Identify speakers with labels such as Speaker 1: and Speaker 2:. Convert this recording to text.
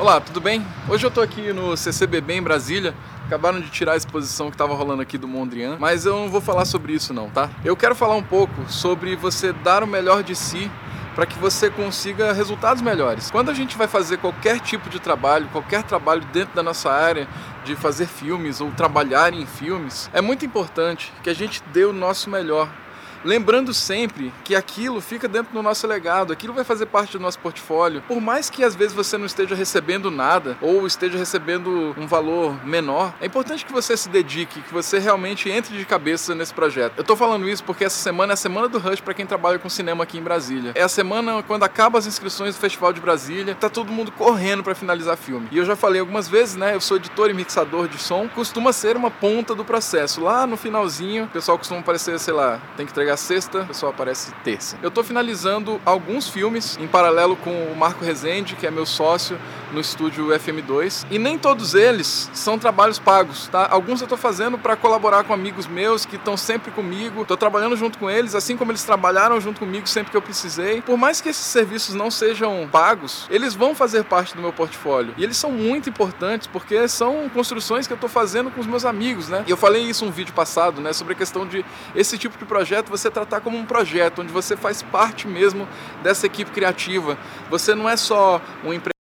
Speaker 1: Olá, tudo bem? Hoje eu tô aqui no CCBB em Brasília. Acabaram de tirar a exposição que estava rolando aqui do Mondrian, mas eu não vou falar sobre isso não, tá? Eu quero falar um pouco sobre você dar o melhor de si para que você consiga resultados melhores. Quando a gente vai fazer qualquer tipo de trabalho, qualquer trabalho dentro da nossa área de fazer filmes ou trabalhar em filmes, é muito importante que a gente dê o nosso melhor lembrando sempre que aquilo fica dentro do nosso legado, aquilo vai fazer parte do nosso portfólio. Por mais que às vezes você não esteja recebendo nada ou esteja recebendo um valor menor, é importante que você se dedique, que você realmente entre de cabeça nesse projeto. Eu tô falando isso porque essa semana é a semana do Rush para quem trabalha com cinema aqui em Brasília. É a semana quando acaba as inscrições do Festival de Brasília, tá todo mundo correndo para finalizar filme. E eu já falei algumas vezes, né? Eu sou editor e mixador de som, costuma ser uma ponta do processo. Lá no finalzinho, o pessoal costuma aparecer, sei lá, tem que entregar entregar sexta, o pessoal aparece terça. Eu estou finalizando alguns filmes em paralelo com o Marco Rezende, que é meu sócio no estúdio FM2, e nem todos eles são trabalhos pagos, tá? Alguns eu estou fazendo para colaborar com amigos meus que estão sempre comigo, estou trabalhando junto com eles, assim como eles trabalharam junto comigo sempre que eu precisei. Por mais que esses serviços não sejam pagos, eles vão fazer parte do meu portfólio. E eles são muito importantes porque são construções que eu estou fazendo com os meus amigos, né? E eu falei isso um vídeo passado, né, sobre a questão de esse tipo de projeto você tratar como um projeto, onde você faz parte mesmo dessa equipe criativa. Você não é só um empresário